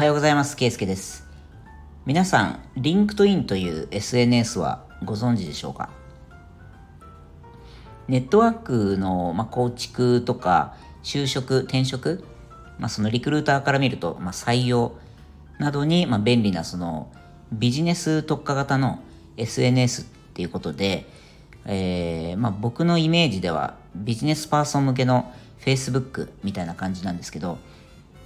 おはようございます。ケイスケです。皆さん、 LinkedIn という SNS はご存知でしょうか？ネットワークの、ま構築とか就職、転職、まあ、そのリクルーターから見ると、まあ、採用などに、ま便利なそのビジネス特化型の SNS っていうことで、えー、まあ、僕のイメージではビジネスパーソン向けの Facebook みたいな感じなんですけど、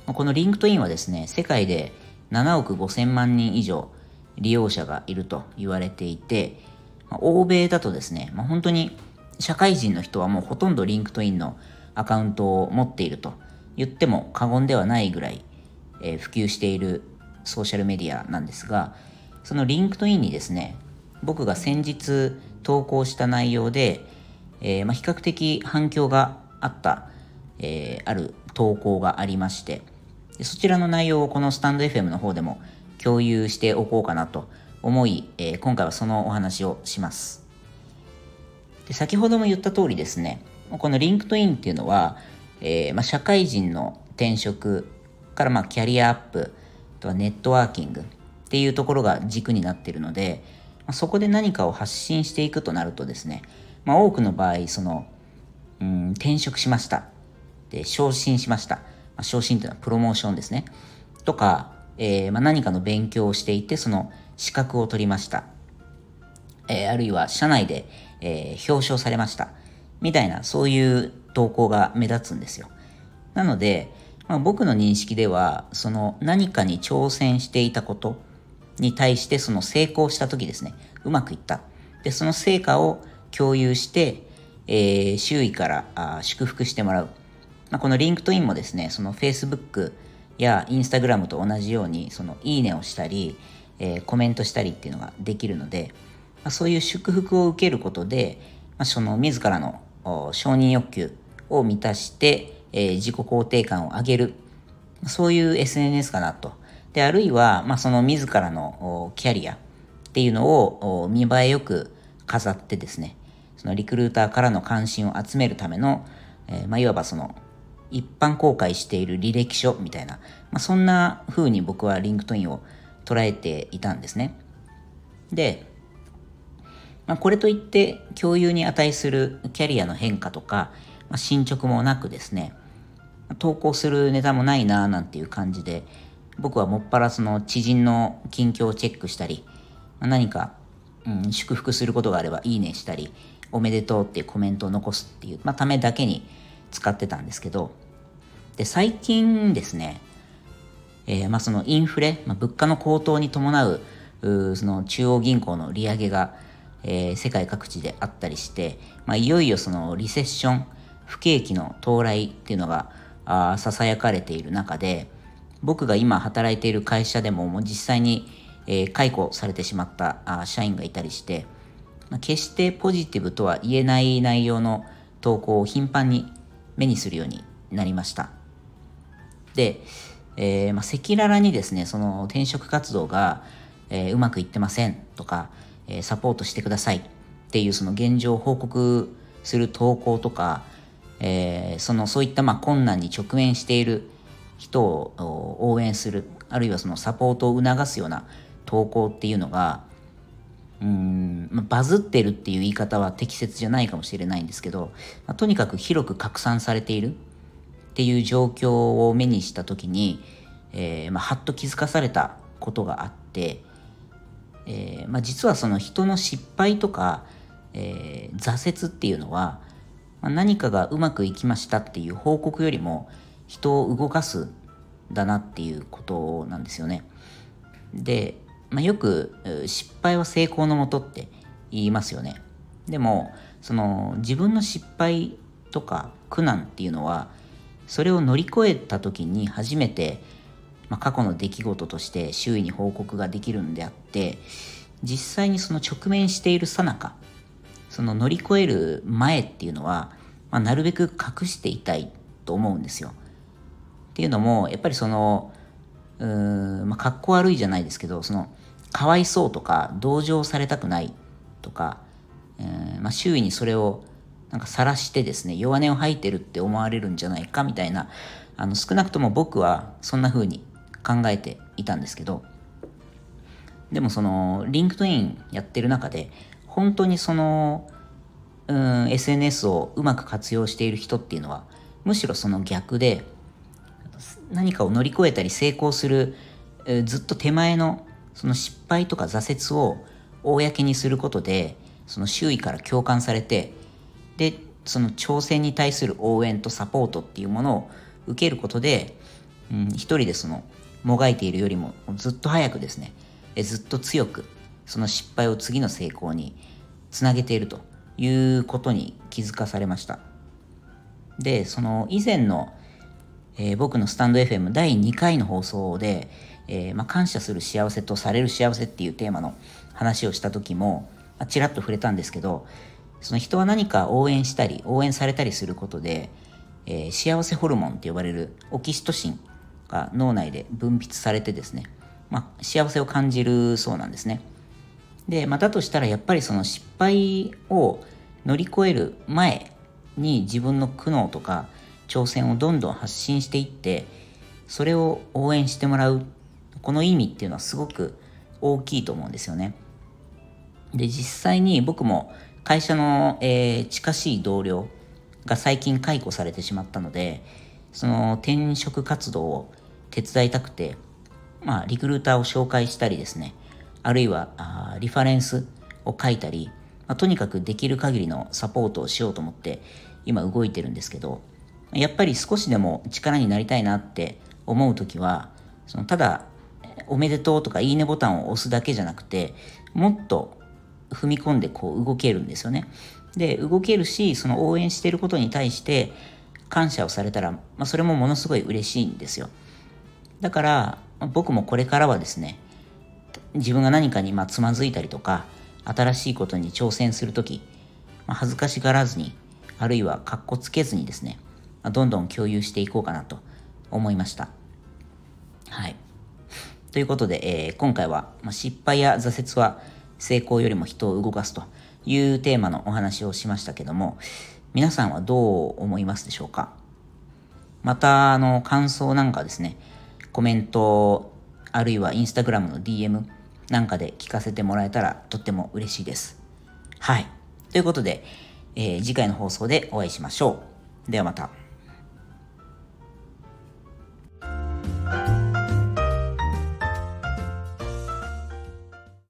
この LinkedIn はですね、世界で7億5000万人以上利用者がいると言われていて、欧米だとですね、まあ、本当に社会人の人はもうほとんど LinkedIn のアカウントを持っていると言っても過言ではないぐらい、え、普及しているソーシャルメディアなんですが、その LinkedIn にですね、僕が先日投稿した内容で、えー、まあ、比較的反響があった、えー、ある投稿がありましてでそちらの内容をこのスタンド FM の方でも共有しておこうかなと思い、えー、今回はそのお話をします。で先ほども言った通りですねこの LinkedIn っていうのは、えまあ、社会人の転職からまあキャリアアップあとはネットワーキングっていうところが軸になっているので、まあ、そこで何かを発信していくとなるとですね、まあ、多くの場合その、うん、転職しました。で昇進しました、まあ、昇進というのはプロモーションですね。とか、えー、まあ、何かの勉強をしていてその資格を取りました、えー、あるいは社内で、えー、表彰されました。みたいなそういう投稿が目立つんですよ。なので、まあ、僕の認識ではその何かに挑戦していたことに対してその成功した時ですね。うまくいった。でその成果を共有して、えー、周囲からあ祝福してもらう、まあ、この LinkedIn もですねその Facebook や Instagram と同じようにそのいいねをしたり、えー、コメントしたりっていうのができるので、まあ、そういう祝福を受けることで、まあ、その自らの承認欲求を満たして、えー、自己肯定感を上げる。そういう SNS かなと。で、あるいは、まあ、その自らのキャリアっていうのを見栄えよく飾ってですね、そのリクルーターからの関心を集めるための、えー、まあ、いわばその、一般公開している履歴書みたいな、まあ、そんな風に僕は LinkedIn を捉えていたんですね。で、まあ、これといって共有に値するキャリアの変化とか、まあ、進捗もなくですね、投稿するネタもないなーなんていう感じで、僕はもっぱらその知人の近況をチェックしたり、何か、うん、祝福することがあればいいねしたり、おめでとうっていうコメントを残すっていう、まあ、ためだけに使ってたんですけど、で、最近ですね、えー、まあそのインフレ、まあ、物価の高騰に伴う、うその中央銀行の利上げが、えー、世界各地であったりして、まあ、いよいよそのリセッション、不景気の到来っていうのがあささやかれている中で、僕が今働いている会社でももう実際に、えー、解雇されてしまったあ社員がいたりして、まあ、決してポジティブとは言えない内容の投稿を頻繁に目にするようになりました。で、えー、まあ、赤裸々にですね、その転職活動が、えー、うまくいってませんとか、えー、サポートしてくださいっていうその現状を報告する投稿とか、えー、そのそういったまあ困難に直面している人を応援するあるいはそのサポートを促すような投稿っていうのがうんバズってるっていう言い方は適切じゃないかもしれないんですけど、まあ、とにかく広く拡散されているっていう状況を目にした時に、えー、まあ、はっと気づかされたことがあって、えー、ま、実はその人の失敗とか、えー、挫折っていうのは、ま何かがうまくいきましたっていう報告よりも人を動かすだなっていうことなんですよね。で、まあ、よく失敗は成功のもとって言いますよね。でもその自分の失敗とか苦難っていうのはそれを乗り越えた時に初めて、まあ、過去の出来事として周囲に報告ができるんであって実際にその直面しているさなかその乗り越える前っていうのは、まあ、なるべく隠していたいと思うんですよ。っていうのもやっぱりそのうーん、まあ、かっこ悪いじゃないですけどそのかわいそうとか同情されたくないとか、えーまあ、周囲にそれをなんか晒してですね弱音を吐いてるって思われるんじゃないかみたいなあの少なくとも僕はそんな風に考えていたんですけどでもその LinkedIn やってる中で本当にそのうん SNS をうまく活用している人っていうのはむしろその逆で何かを乗り越えたり成功する、ずっと手前のその失敗とか挫折を公にすることでその周囲から共感されてでその挑戦に対する応援とサポートっていうものを受けることで、うん、一人でそのもがいているよりもずっと早くですねえずっと強くその失敗を次の成功につなげているということに気づかされました。でその以前の、えー、僕のスタンド FM 第2回の放送で、えーまあ、感謝する幸せとされる幸せっていうテーマの話をした時も、まあ、ちらっと触れたんですけどその人は何か応援したり応援されたりすることで、えー、幸せホルモンって呼ばれるオキシトシンが脳内で分泌されてですね、まあ、幸せを感じるそうなんですね。で、まあ、だとしたらやっぱりその失敗を乗り越える前に自分の苦悩とか挑戦をどんどん発信していってそれを応援してもらうこの意味っていうのはすごく大きいと思うんですよね。で実際に僕も会社の、えー、近しい同僚が最近解雇されてしまったのでその転職活動を手伝いたくてまあリクルーターを紹介したりですねあるいはあリファレンスを書いたりまあ、とにかくできる限りのサポートをしようと思って今動いてるんですけどやっぱり少しでも力になりたいなって思う時はそのただおめでとうとかいいねボタンを押すだけじゃなくてもっと踏み込んでこう動けるんですよねで動けるしその応援してることに対して感謝をされたら、まあ、それもものすごい嬉しいんですよだから僕もこれからはですね自分が何かにまつまずいたりとか新しいことに挑戦するとき、まあ、恥ずかしがらずに、あるいはかっこつけずにですね、まあ、どんどん共有していこうかなと思いました。はい。ということで、えー、今回は、まあ、失敗や挫折は成功よりも人を動かすというテーマのお話をしましたけども、皆さんはどう思いますでしょうか？また、あの、感想なんかですね、コメント、あるいはインスタグラムの DM、なんかで聞かせてもらえたらとっても嬉しいです。はい。ということで、えー、次回の放送でお会いしましょう。ではまた。